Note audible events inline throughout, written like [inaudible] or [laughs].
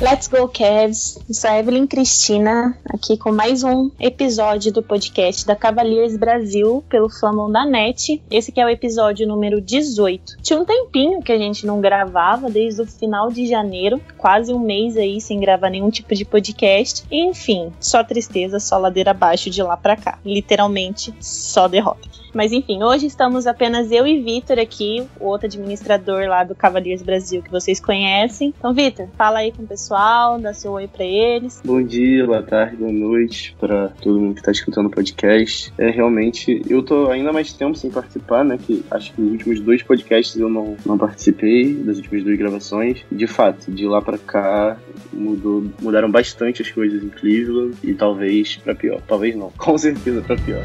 Let's go, Cavs! Eu sou a Evelyn Cristina, aqui com mais um episódio do podcast da Cavaliers Brasil pelo Flamon da Net. Esse que é o episódio número 18. Tinha um tempinho que a gente não gravava, desde o final de janeiro, quase um mês aí sem gravar nenhum tipo de podcast. Enfim, só tristeza, só ladeira abaixo de lá pra cá. Literalmente, só derrota. Mas enfim, hoje estamos apenas eu e Vitor aqui, o outro administrador lá do Cavaliers Brasil que vocês conhecem. Então, Vitor, fala aí com o pessoal, dá seu oi para eles. Bom dia, boa tarde, boa noite para todo mundo que tá escutando o podcast. É realmente, eu tô ainda mais tempo sem participar, né? Que acho que nos últimos dois podcasts eu não, não participei, das últimas duas gravações. De fato, de lá para cá mudou, mudaram bastante as coisas em Cleveland e talvez para pior. Talvez não, [laughs] com certeza para pior.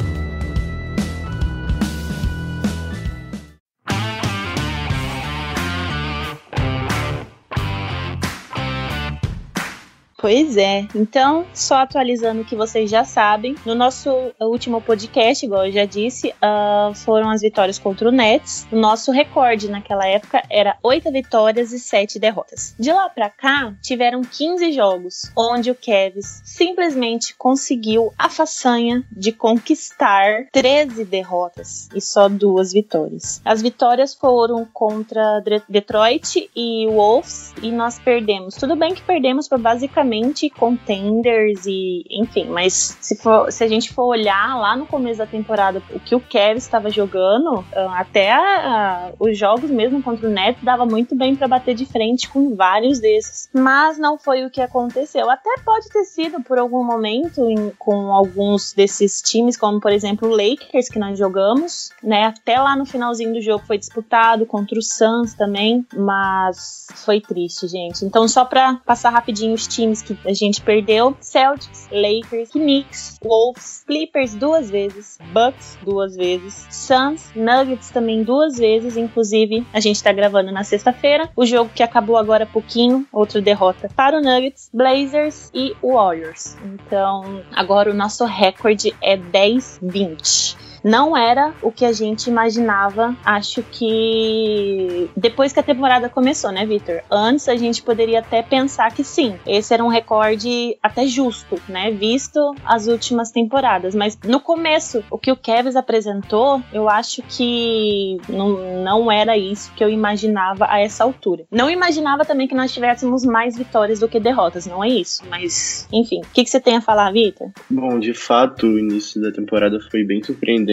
Pois é. Então, só atualizando o que vocês já sabem, no nosso último podcast, igual eu já disse, uh, foram as vitórias contra o Nets. O nosso recorde naquela época era 8 vitórias e 7 derrotas. De lá pra cá, tiveram 15 jogos, onde o Cavs simplesmente conseguiu a façanha de conquistar 13 derrotas e só duas vitórias. As vitórias foram contra Detroit e Wolves e nós perdemos. Tudo bem que perdemos por basicamente contenders e enfim, mas se, for, se a gente for olhar lá no começo da temporada o que o Kevin estava jogando, ah, até a, a, os jogos mesmo contra o Neto dava muito bem para bater de frente com vários desses, mas não foi o que aconteceu. Até pode ter sido por algum momento em, com alguns desses times, como por exemplo o Lakers que nós jogamos, né? Até lá no finalzinho do jogo foi disputado contra o Suns também, mas foi triste, gente. Então só para passar rapidinho os times que a gente perdeu: Celtics, Lakers, Knicks, Wolves, Clippers duas vezes, Bucks duas vezes, Suns, Nuggets também duas vezes. Inclusive, a gente tá gravando na sexta-feira. O jogo que acabou agora há pouquinho, outra derrota para o Nuggets, Blazers e Warriors. Então, agora o nosso recorde é 10-20 não era o que a gente imaginava. Acho que depois que a temporada começou, né, Victor? Antes a gente poderia até pensar que sim, esse era um recorde até justo, né, visto as últimas temporadas. Mas no começo, o que o Kevin apresentou, eu acho que não, não era isso que eu imaginava a essa altura. Não imaginava também que nós tivéssemos mais vitórias do que derrotas, não é isso. Mas, enfim, o que, que você tem a falar, Victor? Bom, de fato, o início da temporada foi bem surpreendente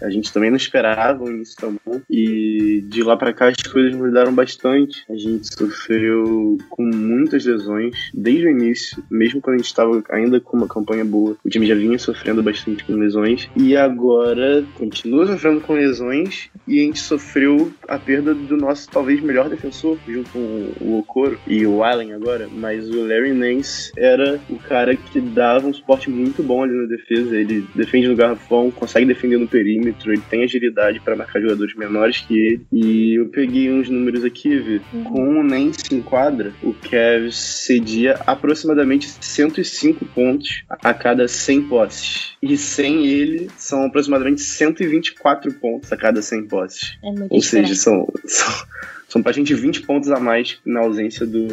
a gente também não esperava tão bom. E de lá para cá as coisas mudaram bastante. A gente sofreu com muitas lesões desde o início, mesmo quando a gente estava ainda com uma campanha boa. O time já vinha sofrendo bastante com lesões e agora continua sofrendo com lesões e a gente sofreu a perda do nosso talvez melhor defensor, junto com o Okoro e o Allen agora, mas o Larry Nance era o cara que dava um suporte muito bom ali na defesa. Ele defende no garrafão, consegue defender no perímetro, ele tem agilidade para marcar jogadores menores que ele. E eu peguei uns números aqui, vi. Uhum. Com o Nance em quadra, o Cavs cedia aproximadamente 105 pontos a cada 100 posses. E sem ele, são aproximadamente 124 pontos a cada 100 posses. É Ou seja, são, são são pra gente 20 pontos a mais na ausência do,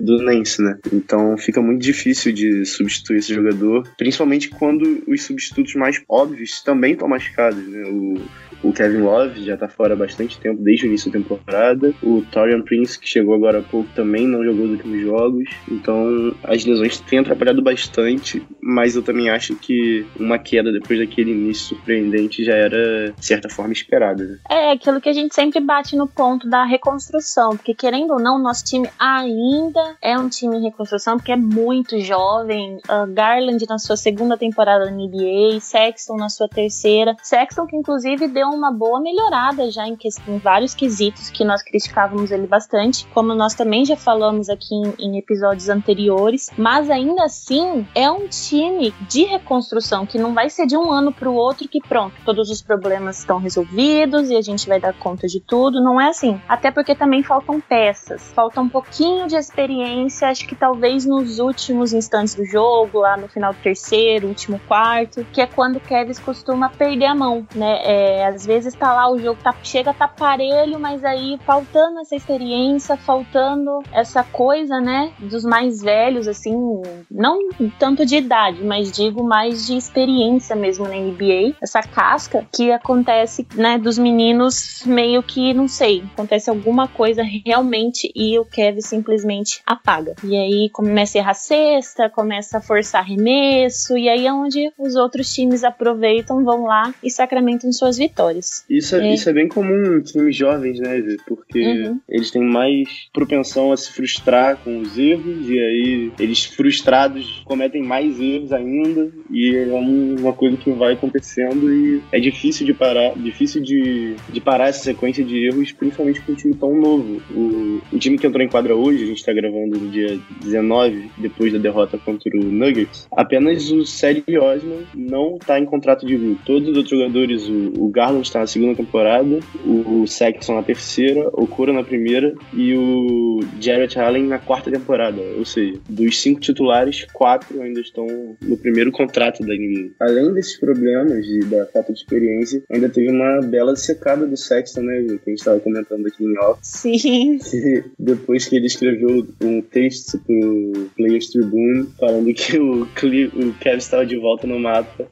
do Nance, né? Então fica muito difícil de substituir esse jogador, principalmente quando os substitutos mais óbvios também estão machucados, né? O, o Kevin Love já tá fora há bastante tempo, desde o início da temporada. O Torian Prince, que chegou agora há pouco, também não jogou nos últimos jogos. Então, as lesões têm atrapalhado bastante, mas eu também acho que uma queda depois daquele início surpreendente já era, de certa forma, esperada. Né? É, aquilo que a gente sempre bate no ponto da reconstrução reconstrução, porque querendo ou não, nosso time ainda é um time em reconstrução, porque é muito jovem. Uh, Garland na sua segunda temporada na NBA, Sexton na sua terceira. Sexton que inclusive deu uma boa melhorada já em, em vários quesitos que nós criticávamos ele bastante, como nós também já falamos aqui em, em episódios anteriores, mas ainda assim é um time de reconstrução que não vai ser de um ano para o outro que pronto, todos os problemas estão resolvidos e a gente vai dar conta de tudo. Não é assim. Até porque também faltam peças, falta um pouquinho de experiência. Acho que talvez nos últimos instantes do jogo, lá no final do terceiro, último quarto, que é quando o Kevin costuma perder a mão, né? É, às vezes tá lá o jogo tá, chega tá parelho, mas aí faltando essa experiência, faltando essa coisa, né, dos mais velhos, assim, não tanto de idade, mas digo mais de experiência mesmo na NBA, essa casca que acontece, né, dos meninos meio que, não sei, acontece alguma coisa realmente e o Kevin simplesmente apaga. E aí começa a errar cesta, começa a forçar arremesso, e aí é onde os outros times aproveitam, vão lá e sacramentam suas vitórias. Isso é, é. Isso é bem comum em times jovens, né, Porque uhum. eles têm mais propensão a se frustrar com os erros, e aí eles frustrados cometem mais erros ainda, e é uma coisa que vai acontecendo e é difícil de parar, difícil de, de parar essa sequência de erros, principalmente com um time tão novo. O, o time que entrou em quadra hoje, a gente tá gravando no dia 19, depois da derrota contra o Nuggets, apenas o Cedi Osman não tá em contrato de rookie. Todos os outros jogadores, o, o Garland está na segunda temporada, o, o Sexton na terceira, o Cora na primeira e o Jarrett Allen na quarta temporada. Ou seja, dos cinco titulares, quatro ainda estão no primeiro contrato da NBA. Além desses problemas e da falta de experiência, ainda teve uma bela secada do Sexton, né, que a gente estava comentando aqui em off. Sim. Que [laughs] depois que ele escreveu um texto pro Players Tribune falando que o, o Kevin estava de volta no mapa,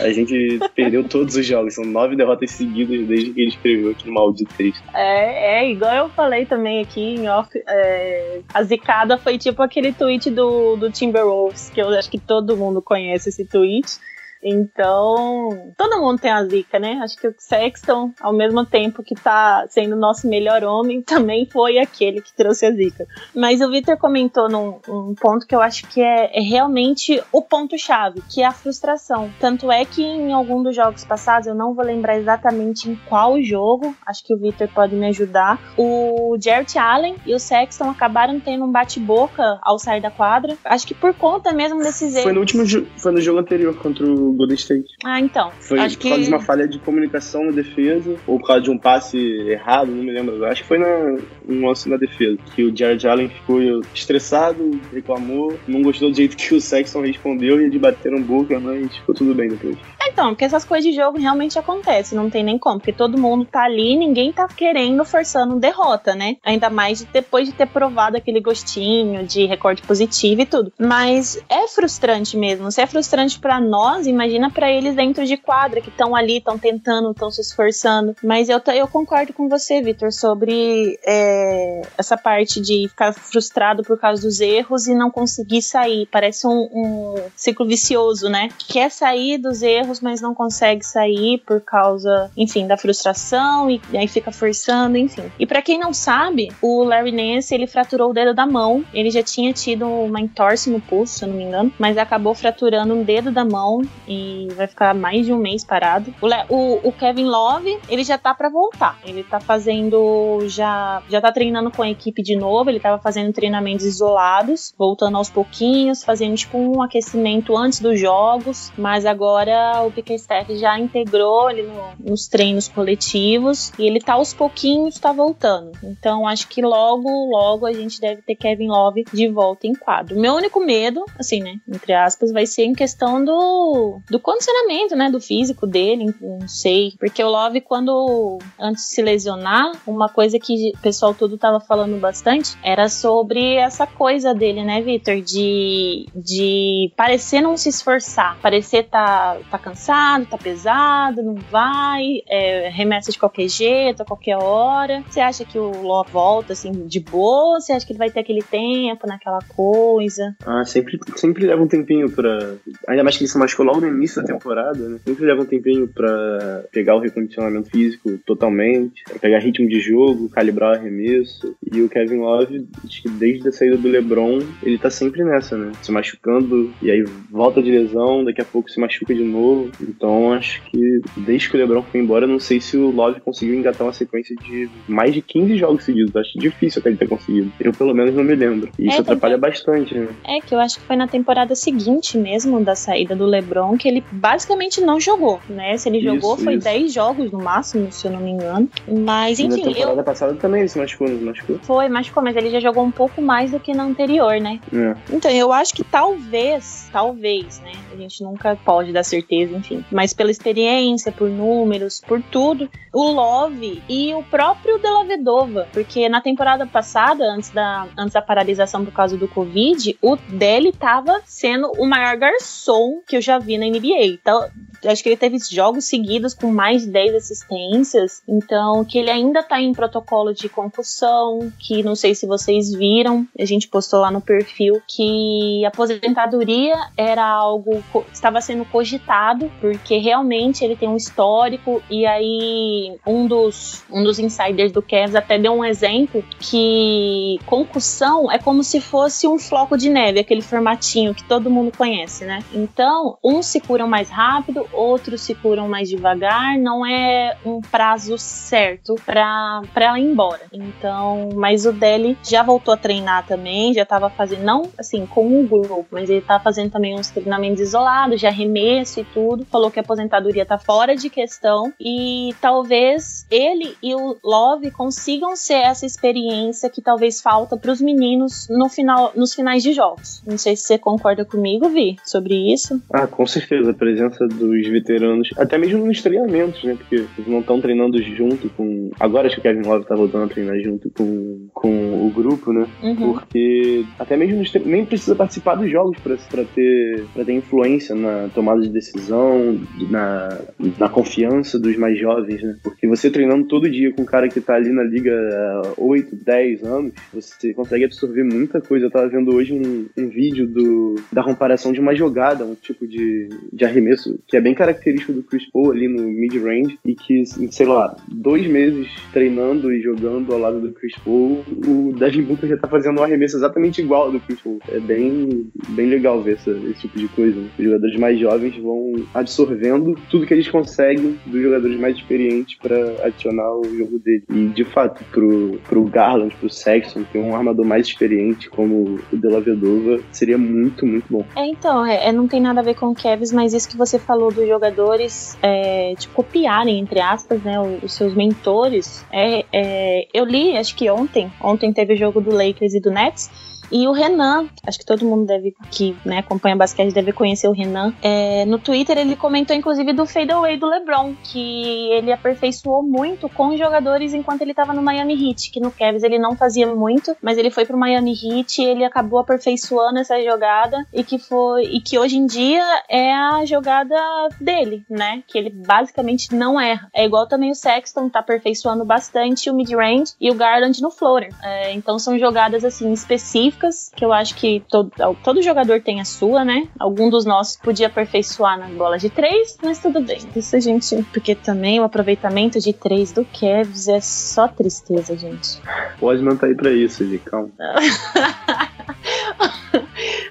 a gente perdeu todos os jogos. São nove derrotas seguidas desde que ele escreveu aquele maldito texto. É, é, igual eu falei também aqui em off, é, a zicada foi tipo aquele tweet do, do Timberwolves, que eu acho que todo mundo conhece esse tweet então, todo mundo tem a zica, né? Acho que o Sexton, ao mesmo tempo que tá sendo nosso melhor homem, [laughs] também foi aquele que trouxe a zica. Mas o Victor comentou num um ponto que eu acho que é, é realmente o ponto-chave, que é a frustração. Tanto é que em algum dos jogos passados, eu não vou lembrar exatamente em qual jogo, acho que o Victor pode me ajudar, o Jarrett Allen e o Sexton acabaram tendo um bate-boca ao sair da quadra. Acho que por conta mesmo desses erros. Foi no último foi no jogo anterior contra o Golden State. Ah, então. Foi acho por que... causa de uma falha de comunicação na defesa, ou por causa de um passe errado, não me lembro. Acho que foi na, um lance na defesa, que o Jared Allen ficou estressado, reclamou, não gostou do jeito que o Sexton respondeu e eles bateram boca, mas ficou tudo bem depois. Então, porque essas coisas de jogo realmente acontecem, não tem nem como, porque todo mundo tá ali ninguém tá querendo, forçando derrota, né? Ainda mais depois de ter provado aquele gostinho de recorde positivo e tudo. Mas é frustrante mesmo. Se é frustrante para nós, imagina para eles dentro de quadra, que estão ali, estão tentando, estão se esforçando. Mas eu, eu concordo com você, Vitor, sobre é, essa parte de ficar frustrado por causa dos erros e não conseguir sair. Parece um, um ciclo vicioso, né? Quer sair dos erros, mas não consegue sair por causa, enfim, da frustração e, aí fica forçando, enfim. E para quem não sabe, o Larry Nance, ele fraturou o dedo da mão. Ele já tinha tido uma entorse no pulso, se eu não me engano, mas acabou fraturando um dedo da mão e vai ficar mais de um mês parado. O, o, o Kevin Love, ele já tá para voltar. Ele tá fazendo já já tá treinando com a equipe de novo, ele tava fazendo treinamentos isolados, voltando aos pouquinhos, fazendo tipo um aquecimento antes dos jogos, mas agora o Bickerstaff já integrou ele no, nos treinos coletivos e ele tá aos pouquinhos tá voltando. Então acho que logo, logo a gente deve ter Kevin Love de volta em quadro. Meu único medo, assim, né, entre aspas, vai ser em questão do, do condicionamento, né, do físico dele, não sei. Porque o Love, quando antes de se lesionar, uma coisa que o pessoal todo tava falando bastante era sobre essa coisa dele, né, Victor? De, de parecer não se esforçar, parecer tá, tá cansado, tá pesado, não vai, é, remessa de qualquer jeito, a qualquer hora. Você acha que o Ló volta assim de boa? Você acha que ele vai ter aquele tempo naquela coisa? Ah, sempre, sempre leva um tempinho pra. Ainda mais que ele se machucou logo início da temporada, né? Sempre leva um tempinho pra pegar o recondicionamento físico totalmente, pra pegar ritmo de jogo, calibrar o arremesso. E o Kevin Love, acho que desde a saída do LeBron, ele tá sempre nessa, né? Se machucando e aí volta de lesão, daqui a pouco se machuca de novo. Então acho que desde que o LeBron foi embora, não sei se o Love conseguiu engatar uma sequência de mais de 15 jogos seguidos. Acho difícil até ele ter conseguido. Eu pelo menos não me lembro. E isso é, atrapalha bastante, né? É que eu acho que foi na temporada seguinte mesmo da saída do LeBron que ele basicamente não jogou, né? Se ele jogou isso, foi isso. 10 jogos no máximo, se eu não me engano. Mas enfim, na temporada eu... passada também ele se machucou, não machucou? Foi, machucou, mas ele já jogou um pouco mais do que na anterior, né? É. Então, eu acho que talvez, talvez, né? A gente nunca pode dar certeza, enfim. Mas pela experiência, por números, por tudo, o Love e o próprio Della Vedova, porque na temporada passada, antes da, antes da paralisação por causa do Covid, o Dele tava sendo o maior garçom que eu já vi na NBA. Então, acho que ele teve jogos seguidos com mais de 10 assistências, então que ele ainda tá em protocolo de concussão, que não sei se vocês viram, a gente postou lá no perfil que aposentadoria era algo estava sendo cogitado, porque realmente ele tem um histórico e aí um dos um dos insiders do Cavs até deu um exemplo que concussão é como se fosse um floco de neve, aquele formatinho que todo mundo conhece, né? Então, uns se curam mais rápido, outros se curam mais devagar, não é um prazo certo para ela ir embora. Então, mas o Deli já voltou a treinar também, já estava fazendo, não assim, com um grupo, mas ele tá fazendo também uns treinamentos isolados, de arremesso e tudo. Falou que a aposentadoria tá fora de questão e talvez ele e o Love consigam ser essa experiência que talvez falta para os meninos no final, nos finais de jogos. Não sei se você concorda comigo, Vi, sobre isso. Ah, com certeza. A presença dos veteranos, até mesmo nos treinamentos, né? Porque eles não estão treinando junto com. Agora acho que o Kevin Love tá voltando a treinar junto com, com o grupo, né? Uhum. Porque até mesmo nos tre... nem precisa participar dos jogos para ter, pra ter influência na tomada de decisão, na, na confiança dos mais jovens, né? Porque você treinando todo dia com um cara que tá ali na liga há 8, 10 anos, você consegue absorver muita coisa. Eu tava vendo hoje um, um vídeo do, da comparação de uma jogada, um tipo de, de arremesso que é bem característico do Chris Paul ali no mid-range e que, sei lá, dois meses treinando e jogando ao lado do Chris Paul, o Devin Booker já tá fazendo um arremesso exatamente igual ao do Chris Paul. É bem, bem legal ver essa, esse tipo de coisa. Os jogadores mais jovens vão absorvendo tudo que eles conseguem dos jogadores mais experientes para adicionar o jogo dele. E, de fato, pro, pro Garland, pro Sexton, ter um armador mais experiente como o Della Vedova, seria muito, muito bom. É, então, é, é, não tem nada a ver com o Mas isso que você falou dos jogadores é, de copiarem, entre aspas, né, os, os seus mentores. É, é, eu li, acho que ontem, ontem teve o jogo do Lakers e do Nets, e o Renan, acho que todo mundo deve que né, acompanha basquete deve conhecer o Renan. É, no Twitter ele comentou inclusive do fadeaway do LeBron, que ele aperfeiçoou muito com os jogadores enquanto ele estava no Miami Heat, que no Cavs ele não fazia muito, mas ele foi pro Miami Heat e ele acabou aperfeiçoando essa jogada e que foi e que hoje em dia é a jogada dele, né? Que ele basicamente não erra. É igual também o Sexton tá aperfeiçoando bastante o mid-range e o Garland no floater. É, então são jogadas assim específicas específicas, que eu acho que todo, todo jogador tem a sua, né? Algum dos nossos podia aperfeiçoar na bola de três, mas tudo bem. Isso a gente. Porque também o aproveitamento de três do Kevs é só tristeza, gente. Pode não tá aí pra isso, de calma. [laughs]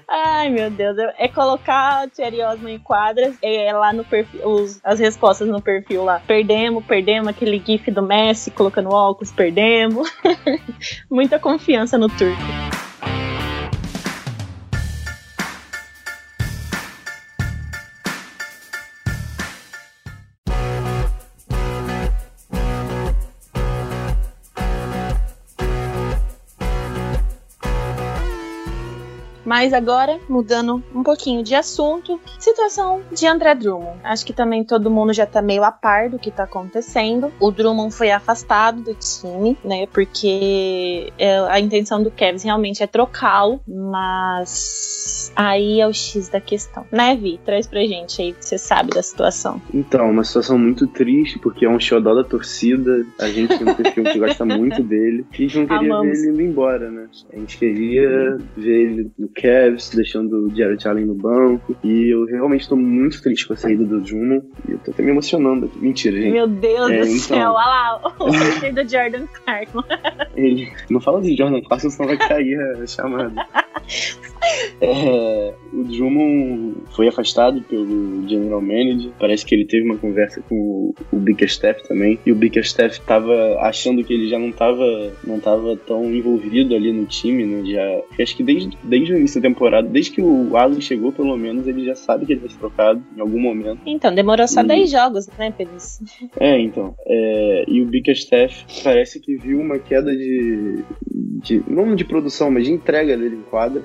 Ai, meu Deus. É colocar o Thierry Osman em quadras, é lá no perfil, os, as respostas no perfil lá. Perdemos, perdemos aquele gif do Messi colocando óculos, perdemos. [laughs] Muita confiança no turco. Mas agora, mudando um pouquinho de assunto, situação de André Drummond. Acho que também todo mundo já tá meio a par do que tá acontecendo. O Drummond foi afastado do time, né? Porque é, a intenção do Kevin realmente é trocá-lo, mas aí é o X da questão, né, Vi? Traz pra gente aí que você sabe da situação. Então, uma situação muito triste, porque é um xodó da torcida. A gente tem um perfil que gosta muito dele. E a gente não queria Amamos. ver ele indo embora, né? A gente queria ver ele no Cavs, deixando o Jared Allen no banco. E eu realmente tô muito triste com a saída do Drummond. E eu tô até me emocionando aqui. Mentira, gente. Meu Deus É, do então. céu, olha lá, o [laughs] do Jordan Clarkson. Ele... Não fala de Jordan Clarkson, senão vai cair a chamada. [laughs] [laughs] É, o Drummond foi afastado pelo General Manager. Parece que ele teve uma conversa com o, o Bickerstaff também. E o Bickerstaff tava achando que ele já não tava, não tava tão envolvido ali no time, né? Já, acho que desde, desde o início da temporada, desde que o Allen chegou, pelo menos, ele já sabe que ele vai ser trocado em algum momento. Então, demorou só Hum. 10 jogos, né, Pedro? [laughs] É, então. é, e o Bickerstaff parece que viu uma queda de, de. Não de produção, mas de entrega dele em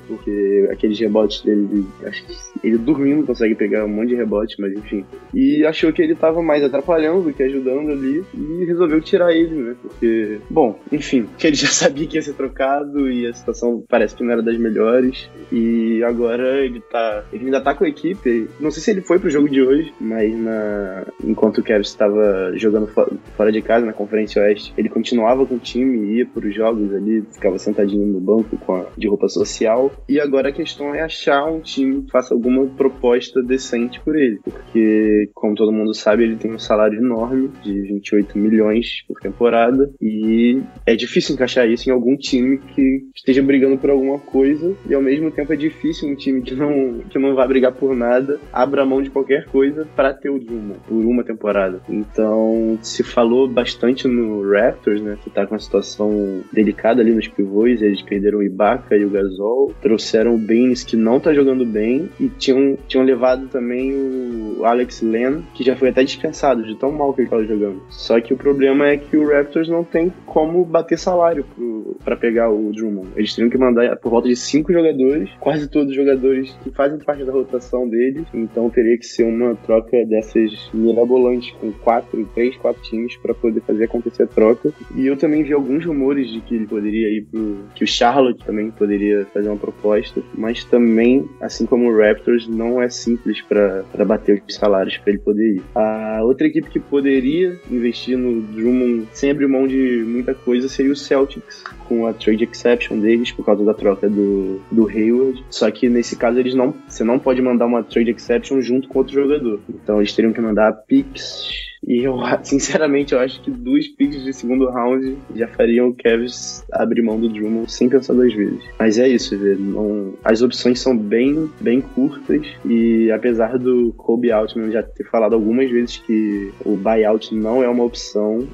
porque aqueles rebotes dele, ele- acho que ele dormindo consegue pegar um monte de rebote, mas enfim. E achou que ele tava mais atrapalhando do que ajudando ali e resolveu tirar ele, né? Porque, bom, enfim, que [laughs] ele já sabia que ia ser trocado e a situação parece que não era das melhores. E agora ele tá. Ele ainda tá com a equipe. Não sei se ele foi pro jogo de hoje, mas na, enquanto o Kevin estava jogando fo- fora de casa na Conferência Oeste, ele continuava com o time, ia pros jogos ali, ficava sentadinho no banco com a, de roupa social. E agora a questão é achar um time que faça alguma proposta decente por ele. Porque, como todo mundo sabe, ele tem um salário enorme de 28 milhões por temporada. E é difícil encaixar isso em algum time que esteja brigando por alguma coisa. E ao mesmo tempo é difícil um time que não, que não vai brigar por nada abra mão de qualquer coisa para ter o Drummond por uma temporada. Então se falou bastante no Raptors, né? Que tá com uma situação delicada ali nos pivôs. Eles perderam o Ibaka e o Gasol. Trouxeram o Baines, que não tá jogando bem. E tinham, tinham levado também o Alex Len, que já foi até dispensado de tão mal que ele tava jogando. Só que o problema é que o Raptors não tem como bater salário pro, pra pegar o Drummond. Eles teriam que mandar por volta de cinco jogadores, quase todos jogadores que fazem parte da rotação deles. Então teria que ser uma troca dessas mirabolantes, com quatro, três, quatro times pra poder fazer acontecer a troca. E eu também vi alguns rumores de que ele poderia ir pro. que o Charlotte também poderia fazer uma proposta, mas também, assim como o Raptors, não é simples pra bater os salários pra ele poder ir. A outra equipe que poderia investir no Drummond sem abrir mão de muita coisa seria o Celtics, com a trade exception deles por causa da troca do, do Hayward. Só que nesse caso eles não, você não pode mandar uma trade exception junto com outro jogador. Então eles teriam que mandar picks e eu, [laughs] sinceramente, eu acho que duas picks de segundo round já fariam o Cavs abrir mão do Drummond sem pensar duas vezes. Mas é isso, velho. Não, as opções são bem, bem curtas e apesar do Kobe Altman já ter falado algumas vezes que o buyout não é uma opção,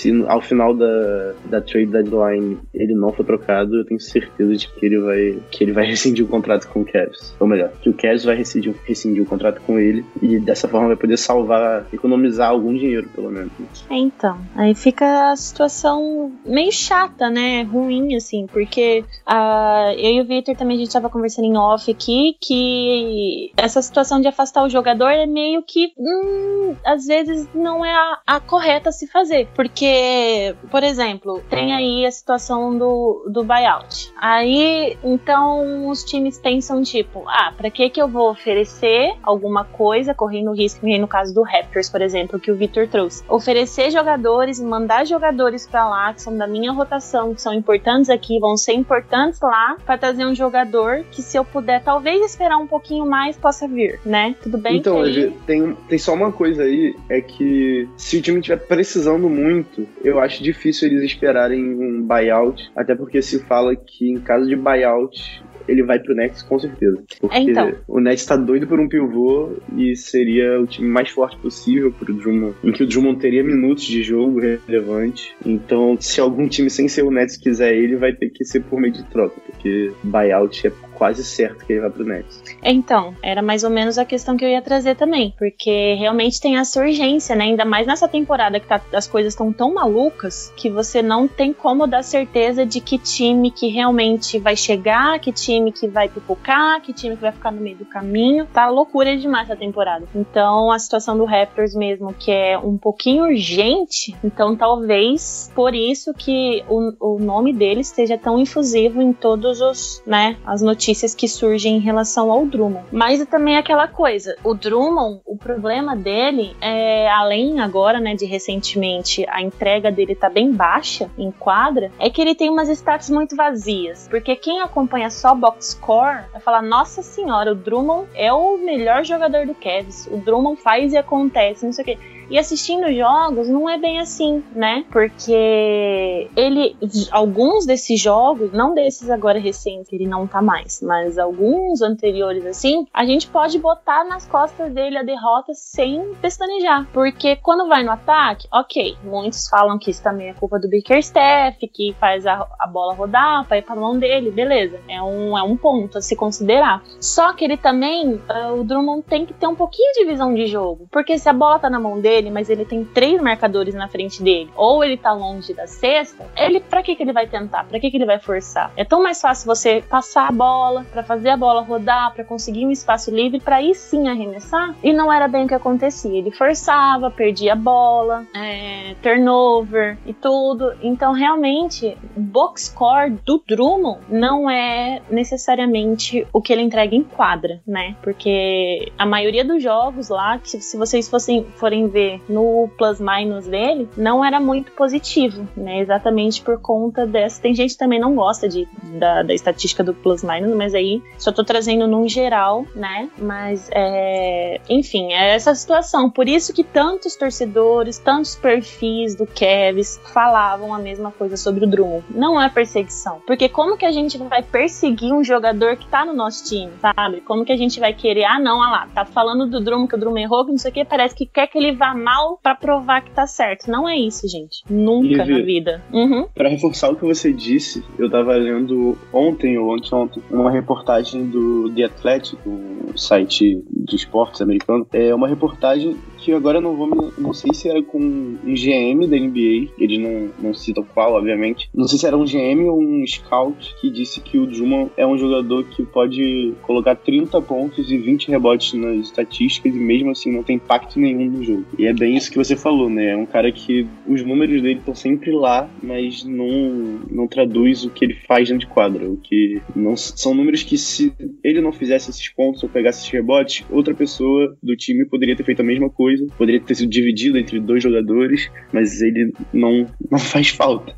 se ao final da, da trade deadline ele não for trocado, eu tenho certeza de que ele vai, que ele vai [laughs] rescindir o contrato com o Cavs. Ou melhor, que o Cavs vai rescindir, rescindir o contrato com ele e dessa forma vai poder salvar, economizar algum dinheiro, pelo menos. É, então, aí fica a situação meio chata, né? Ruim, assim, porque ah, eu e o Victor também a gente tava conversando em off aqui que essa situação de afastar o jogador é meio que, hum, às vezes não é a, a correta se fazer. Porque, por exemplo, tem aí a situação do, do buyout. Aí, então, os times pensam, tipo, ah, pra que que eu vou oferecer alguma coisa, correndo risco, no caso do Raptors, por exemplo, que o Victor trouxe. Oferecer jogadores, mandar jogadores pra lá, que são da minha rotação, que são importantes aqui, vão ser importantes lá, pra trazer um jogador que se eu puder talvez esperar um pouquinho mais, possa vir, né? Tudo bem Então, aí... Tem, tem só uma coisa aí, é que se o time estiver precisando muito, eu acho difícil eles esperarem um buyout, até porque se fala que em caso de buyout, ele vai pro Nets com certeza. Porque É, então. o Nets tá doido por um pivô e seria o time mais forte possível pro Drummond, em que o Drummond teria minutos de jogo relevante. Então, se algum time sem ser o Nets quiser ele, vai ter que ser por meio de troca, porque buyout é quase certo que ele vai pro Nets. Então, era mais ou menos a questão que eu ia trazer também, porque realmente tem essa urgência, né? Ainda mais nessa temporada que tá, as coisas estão tão malucas que você não tem como dar certeza de que time que realmente vai chegar, que time que vai pipocar, que time que vai ficar no meio do caminho. Tá loucura demais essa temporada. Então, a situação do Raptors mesmo, que é um pouquinho urgente, então talvez por isso que o, o nome dele esteja tão infusivo em todos os, né, as notícias que surgem em relação ao Drummond. Mas também aquela coisa, o Drummond, o problema dele é além agora, né, de recentemente a entrega dele tá bem baixa em quadra, é que ele tem umas stats muito vazias, porque quem acompanha só box score vai falar: "Nossa senhora, o Drummond é o melhor jogador do Cavs. O Drummond faz e acontece, não sei o quê". E assistindo jogos não é bem assim, né? Porque ele. Alguns desses jogos, não desses agora recentes, ele não tá mais, mas alguns anteriores assim, a gente pode botar nas costas dele a derrota sem pestanejar. Porque quando vai no ataque, ok, muitos falam que isso também é culpa do Bickerstaff, que faz a, a bola rodar pra ir pra mão dele, beleza. É um, é um ponto a se considerar. Só que ele também, uh, o Drummond tem que ter um pouquinho de visão de jogo. Porque se a bola tá na mão dele, dele, mas ele tem três marcadores na frente dele, ou ele tá longe da cesta, ele para que que ele vai tentar? Para que que ele vai forçar? É tão mais fácil você passar a bola, para fazer a bola rodar, para conseguir um espaço livre para aí sim arremessar. E não era bem o que acontecia. Ele forçava, perdia a bola, é, turnover e tudo. Então realmente box score do Drummond não é necessariamente o que ele entrega em quadra, né? Porque a maioria dos jogos lá, se vocês fossem forem ver no plus-minus dele não era muito positivo, né? Exatamente por conta dessa. Tem gente que também não gosta de, da, da estatística do plus-minus, mas aí só tô trazendo num geral, né? Mas, é, enfim, é essa situação. Por isso que tantos torcedores, tantos perfis do Kevs falavam a mesma coisa sobre o Drummond. Não é perseguição. Porque como que a gente vai perseguir um jogador que tá no nosso time, sabe? Como que a gente vai querer, ah, não, olha lá, tá falando do Drummond que o Drummond errou, que não sei o que, parece que quer que ele vá mal para provar que tá certo. Não é isso, gente. Nunca na vida. Uhum. Para reforçar o que você disse, eu tava lendo ontem ou anteontem uma reportagem do The Athletic, um site de esportes americano. É uma reportagem que agora não vou me, não sei se era com um GM da NBA, eles não, não citam qual, obviamente. Não sei se era um GM ou um scout que disse que o Juma é um jogador que pode colocar 30 pontos e 20 rebotes nas estatísticas e mesmo assim não tem impacto nenhum no jogo. E é bem isso que você falou, né? É um cara que os números dele estão sempre lá, mas não, não traduz o que ele faz dentro de quadra. O que não são números que se ele não fizesse esses pontos ou pegasse esses rebotes, outra pessoa do time poderia ter feito a mesma coisa coisa. Poderia ter sido dividido entre dois jogadores, mas ele não, não faz falta.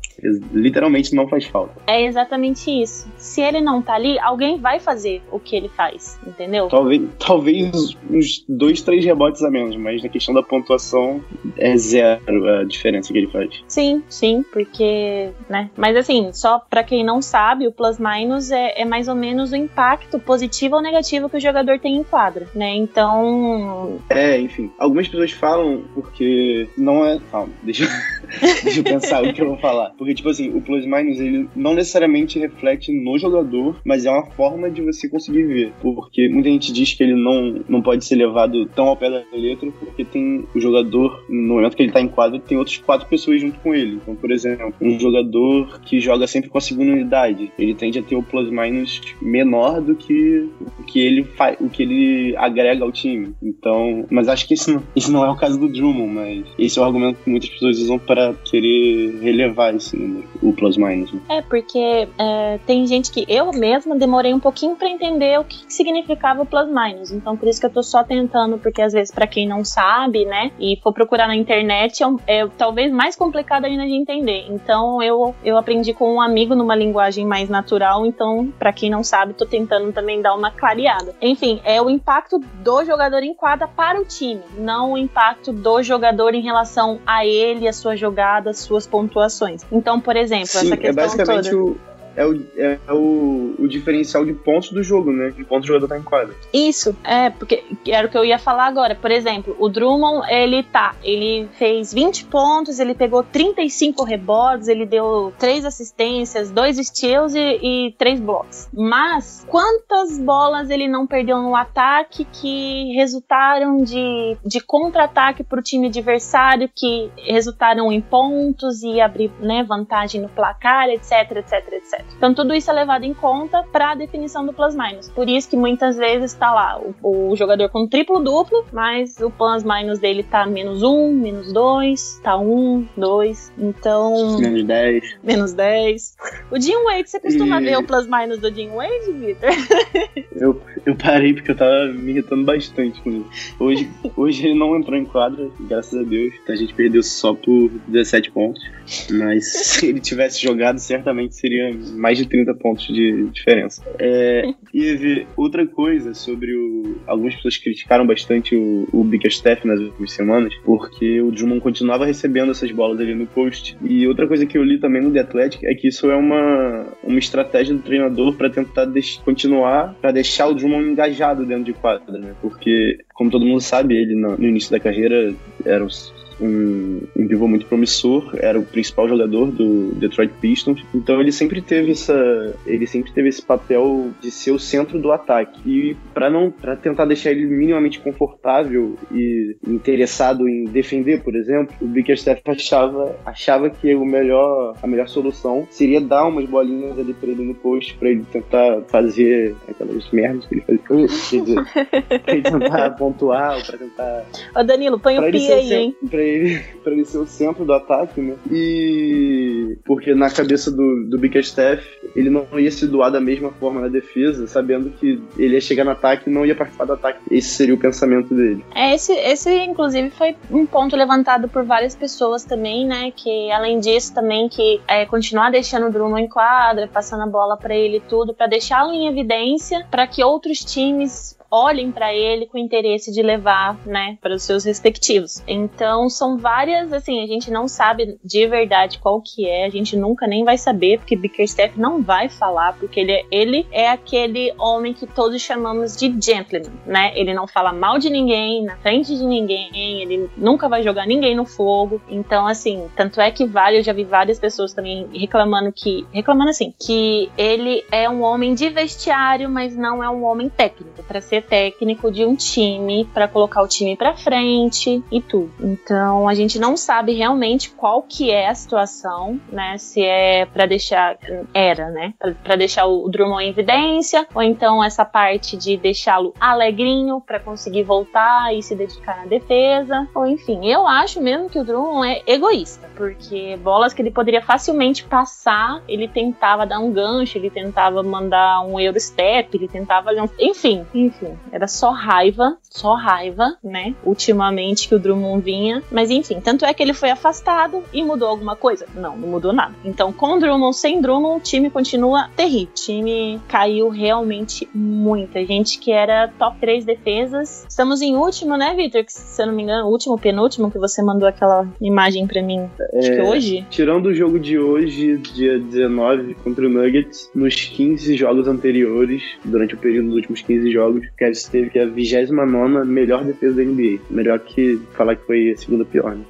Literalmente não faz falta. É exatamente isso. Se ele não tá ali, alguém vai fazer o que ele faz, entendeu? Talvez, talvez uns dois, três rebotes a menos, mas na questão da pontuação é zero a diferença que ele faz. Sim, sim, porque, né? Mas assim, só para quem não sabe, o plus-minus é, é mais ou menos o impacto positivo ou negativo que o jogador tem em quadra, né? Então. É, enfim. Algumas pessoas falam porque não é. Calma, deixa, [laughs] deixa eu pensar o que eu vou falar. Porque, tipo assim, o plus minus ele não necessariamente reflete no jogador, mas é uma forma de você conseguir ver. Porque muita gente diz que ele não, não pode ser levado tão ao pé da letra, porque tem o jogador, no momento que ele tá em quadro, tem outras quatro pessoas junto com ele. Então, por exemplo, um jogador que joga sempre com a segunda unidade, ele tende a ter o plus minus menor do que o que ele faz, o que ele agrega ao time. Então, mas acho que isso não, isso não é o caso do Drummond, mas esse é o argumento que muitas pessoas usam para querer relevar esse número, o plus-minus. Né? É, porque é, tem gente que eu mesma demorei um pouquinho para entender o que significava o plus-minus. Então, por isso que eu tô só tentando, porque às vezes, para quem não sabe, né, e for procurar na internet, é, é talvez mais complicado ainda de entender. Então, eu, eu aprendi com um amigo numa linguagem mais natural. Então, para quem não sabe, tô tentando também dar uma clareada. Enfim, é o impacto do jogador em quadra para o time, não o impacto do jogador em relação a ele, a sua jogada, as suas pontuações. Então, por exemplo, Sim, essa questão é basicamente toda... O é, o, é o, o diferencial de pontos do jogo, né? De pontos o jogador tá em quadra. Isso, é, porque era o que eu ia falar agora. Por exemplo, o Drummond, ele tá, ele fez 20 pontos, ele pegou 35 rebotes, ele deu 3 assistências, 2 steals e, e 3 blocos. Mas quantas bolas ele não perdeu no ataque que resultaram de, de contra-ataque pro time adversário, que resultaram em pontos e abrir né, vantagem no placar, etc, etc, etc. Então tudo isso é levado em conta para a definição do plus-minus. Por isso que muitas vezes está lá o, o, jogador com triplo-duplo, mas o plus-minus dele tá menos um, menos dois, tá um, dois, então... Menos dez. Menos dez. O Jim Wade, você costuma e... ver o plus-minus do Jim Wade, Victor? [laughs] eu, eu parei porque eu tava me irritando bastante com ele. Hoje, hoje ele não entrou em quadra, graças a Deus. A gente perdeu só por 17 pontos. Mas [laughs] se ele tivesse jogado, certamente seria mais de 30 pontos de diferença. É, e outra coisa sobre o. Algumas pessoas criticaram bastante o, o Bickerstaff nas últimas semanas, porque o Drummond continuava recebendo essas bolas ali no post. E outra coisa que eu li também no The Athletic é que isso é uma, uma estratégia do treinador para tentar continuar, para deixar o Drummond engajado dentro de quadra, né? Porque, como todo mundo sabe, ele no, no início da carreira era um, um pivô muito promissor, era o principal jogador do Detroit Pistons. Então ele sempre teve essa, ele sempre teve esse papel de ser o centro do ataque. E para não, para tentar deixar ele minimamente confortável e interessado em defender, por exemplo, o Bickerstaff achava, achava que o melhor, a melhor solução seria dar umas bolinhas ali para ele no post, para ele tentar fazer aquelas merdas que ele fazia, quer dizer, [laughs] pra ele tentar pontuar, para tentar. Ô Danilo, põe o pi aí, hein? Pra ele, pra ele ser o centro do ataque, né? E porque na cabeça do, do Bickerstaff, ele não ia se doar da mesma forma na defesa, sabendo que ele ia chegar no ataque e não ia participar do ataque. Esse seria o pensamento dele. É, esse, esse inclusive foi um ponto levantado por várias pessoas também, né? Que além disso também que é, continuar deixando o Drummond em quadra, passando a bola para ele tudo, para deixá-lo em evidência, para que outros times olhem para ele com interesse de levar, né, para os seus respectivos. Então são várias, assim, a gente não sabe de verdade qual que é, a gente nunca nem vai saber, porque Bickerstaff não vai falar, porque ele, é, ele é aquele homem que todos chamamos de gentleman, né? Ele não fala mal de ninguém, na frente de ninguém, ele nunca vai jogar ninguém no fogo. Então, assim, tanto é que vale, eu já vi várias pessoas também reclamando que, reclamando assim, que ele é um homem de vestiário, mas não é um homem técnico. Para ser técnico de um time para colocar o time para frente e tudo. Então a gente não sabe realmente qual que é a situação, né? Se é para deixar era, né? Para deixar o Drummond em evidência ou então essa parte de deixá-lo alegrinho para conseguir voltar e se dedicar na defesa, ou enfim, eu acho mesmo que o Drummond é egoísta, porque bolas que ele poderia facilmente passar, ele tentava dar um gancho, ele tentava mandar um Eurostep, ele tentava, enfim, enfim, era só raiva, só raiva, né? Ultimamente que o Drummond vinha. Mas enfim, tanto é que ele foi afastado e mudou alguma coisa? Não, não mudou nada. Então, com Drummond, sem Drummond, o time continua terrível. O time caiu realmente muita gente que era top 3 defesas. Estamos em último, né, Victor? Se eu não me engano, último, penúltimo, que você mandou aquela imagem para mim. É, acho que é, hoje. Tirando o jogo de hoje, dia 19, contra o Nuggets, nos 15 jogos anteriores, durante o período dos últimos 15 jogos, Cavs teve a 29 melhor defesa da NBA. Melhor que falar que foi a segunda pior, né?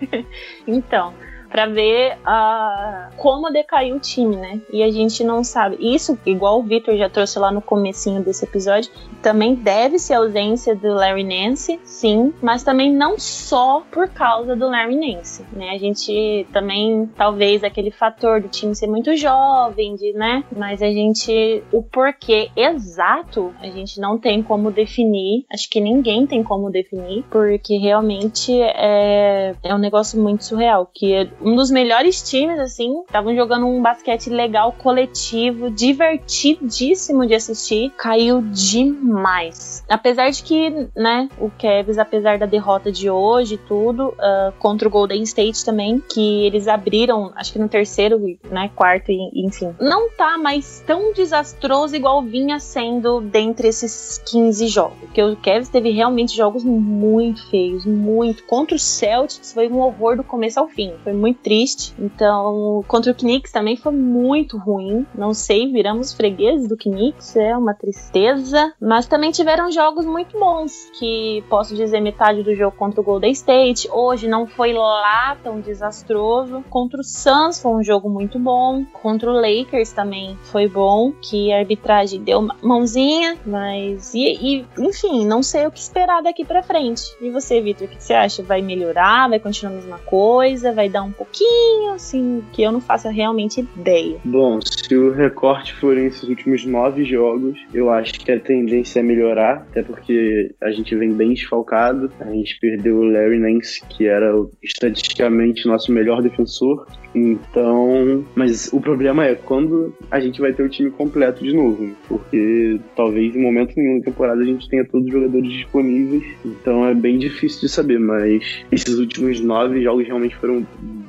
[laughs] então para ver uh, como decaiu o time, né? E a gente não sabe. Isso, igual o Victor já trouxe lá no comecinho desse episódio, também deve-se a ausência do Larry Nance, sim, mas também não só por causa do Larry Nance, né? A gente também, talvez, aquele fator do time ser muito jovem, de, né? Mas a gente, o porquê exato, a gente não tem como definir, acho que ninguém tem como definir, porque realmente é, é um negócio muito surreal, que um dos melhores times, assim. Estavam jogando um basquete legal, coletivo, divertidíssimo de assistir. Caiu demais. Apesar de que, né, o Cavs, apesar da derrota de hoje e tudo, uh, contra o Golden State também, que eles abriram, acho que no terceiro, né, quarto, enfim. Não tá mais tão desastroso igual vinha sendo dentre esses 15 jogos. Porque o Cavs teve realmente jogos muito feios, muito. Contra o Celtics foi um horror do começo ao fim. Foi muito muito triste. Então, contra o Knicks também foi muito ruim. Não sei, viramos fregueses do Knicks, é uma tristeza. Mas também tiveram jogos muito bons, que posso dizer metade do jogo contra o Golden State. Hoje não foi lá tão desastroso. Contra o Suns foi um jogo muito bom. Contra o Lakers também foi bom, que a arbitragem deu mãozinha, mas e, e enfim, não sei o que esperar daqui para frente. E você, Vitor, o que você acha? Vai melhorar? Vai continuar a mesma coisa? Vai dar um pouquinho, assim, que eu não faço realmente ideia. Bom, se o recorte for esses últimos nove jogos, eu acho que a tendência é melhorar, até porque a gente vem bem desfalcado. A gente perdeu o Larry Nance, que era estatisticamente nosso melhor defensor. Então, mas o problema é quando a gente vai ter o time completo de novo, porque talvez em momento nenhum da temporada a gente tenha todos os jogadores disponíveis. Então é bem difícil de saber, mas esses últimos nove jogos realmente foram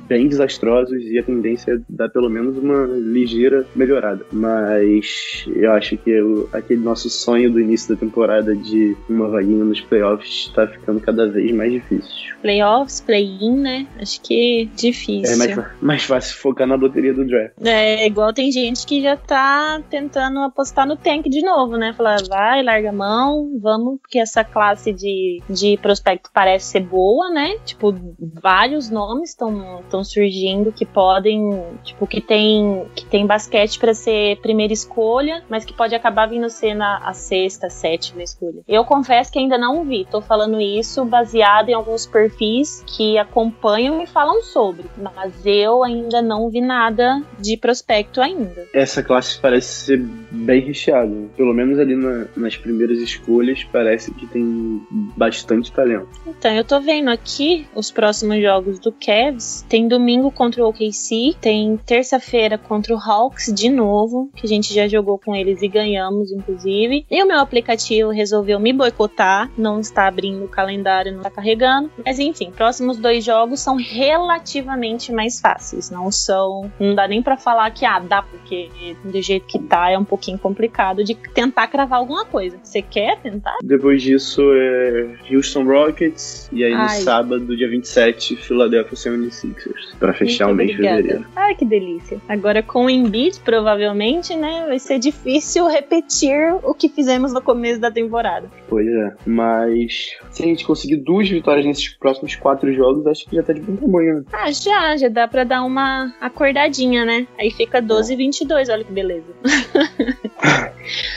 bem desastrosos e a tendência é dar pelo menos uma ligeira melhorada. Mas eu acho que eu, aquele nosso sonho do início da temporada de uma vaguinha nos playoffs está ficando cada vez mais difícil. Playoffs, play-in, né? Acho que é difícil. É mais, mais fácil focar na loteria do draft. É, igual tem gente que já tá tentando apostar no tank de novo, né? Falar, vai, larga a mão, vamos, porque essa classe de, de prospecto parece ser boa, né? Tipo, vários nomes estão estão surgindo que podem, tipo, que tem, que tem basquete para ser primeira escolha, mas que pode acabar vindo ser na a sexta, sétima escolha. Eu confesso que ainda não vi, tô falando isso baseado em alguns perfis que acompanham e falam sobre, mas eu ainda não vi nada de prospecto ainda. Essa classe parece ser bem recheada, pelo menos ali na, nas primeiras escolhas parece que tem bastante talento. Então, eu tô vendo aqui os próximos jogos do Cavs, tem domingo contra o OKC, tem terça-feira contra o Hawks de novo, que a gente já jogou com eles e ganhamos, inclusive. E o meu aplicativo resolveu me boicotar, não está abrindo o calendário, não está carregando. Mas enfim, próximos dois jogos são relativamente mais fáceis, não são, não dá nem para falar que ah, dá porque do jeito que tá é um pouquinho complicado de tentar cravar alguma coisa. Você quer tentar? Depois disso é Houston Rockets e aí no Ai. sábado, dia 27, Philadelphia 76ers para fechar Muito o mês obrigada. de fevereiro. Ai, que delícia. Agora com o Embiid, provavelmente, né, vai ser difícil repetir o que fizemos no começo da temporada. Pois é, mas se a gente conseguir duas vitórias nesses próximos quatro jogos, acho que já tá de bom tamanho. Né? Ah, já, já dá para dar uma acordadinha, né? Aí fica 12 e 22, olha que beleza. [laughs]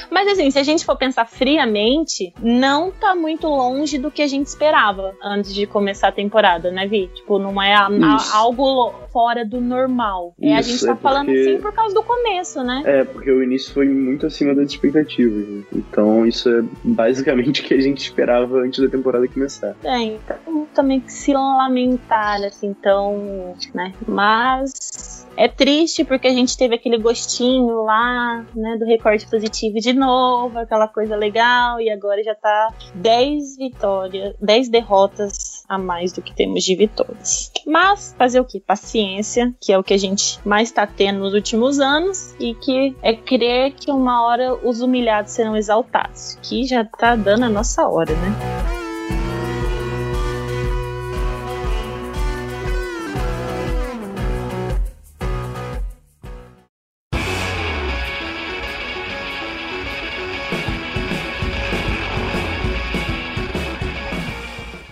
Mas assim, se a gente for pensar friamente, não tá muito longe do que a gente esperava antes de começar a temporada, né, Vi? Tipo, não é a, a, algo fora do normal. Isso, é, a gente tá é falando porque... assim por causa do começo, né? É, porque o início foi muito acima das expectativas. Né? Então, isso é basicamente [laughs] o que a gente esperava antes da temporada começar. É, então também se lamentar, assim, então, né? Mas é triste porque a gente teve aquele gostinho lá, né, do recorde positivo de novo, aquela coisa legal, e agora já tá 10 vitórias, 10 derrotas a mais do que temos de vitórias. Mas fazer o que? Paciência, que é o que a gente mais está tendo nos últimos anos, e que é crer que uma hora os humilhados serão exaltados, que já tá dando a nossa hora, né?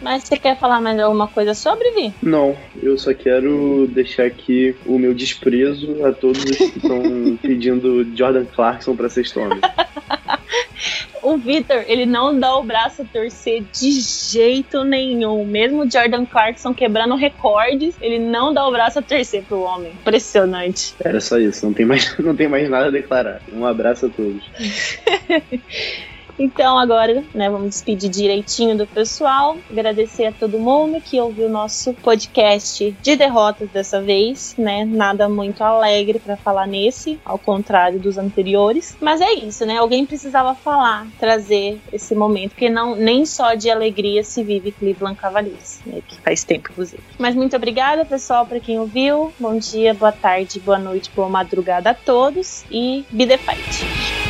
Mas você quer falar mais alguma coisa sobre, Vi? Não, eu só quero deixar aqui o meu desprezo a todos que estão [laughs] pedindo Jordan Clarkson para ser Storm. [laughs] o Victor, ele não dá o braço a torcer de jeito nenhum. Mesmo o Jordan Clarkson quebrando recordes, ele não dá o braço a torcer pro homem. Impressionante. Era só isso, não tem mais, [laughs] não tem mais nada a declarar. Um abraço a todos. Então agora, né, vamos despedir direitinho do pessoal, agradecer a todo mundo que ouviu o nosso podcast de derrotas dessa vez, né? Nada muito alegre para falar nesse, ao contrário dos anteriores. Mas é isso, né? Alguém precisava falar, trazer esse momento, porque não nem só de alegria se vive Cleveland Cavaliers, né? Que faz tempo, inclusive. Mas muito obrigada, pessoal, para quem ouviu. Bom dia, boa tarde, boa noite, boa madrugada a todos e be the fight.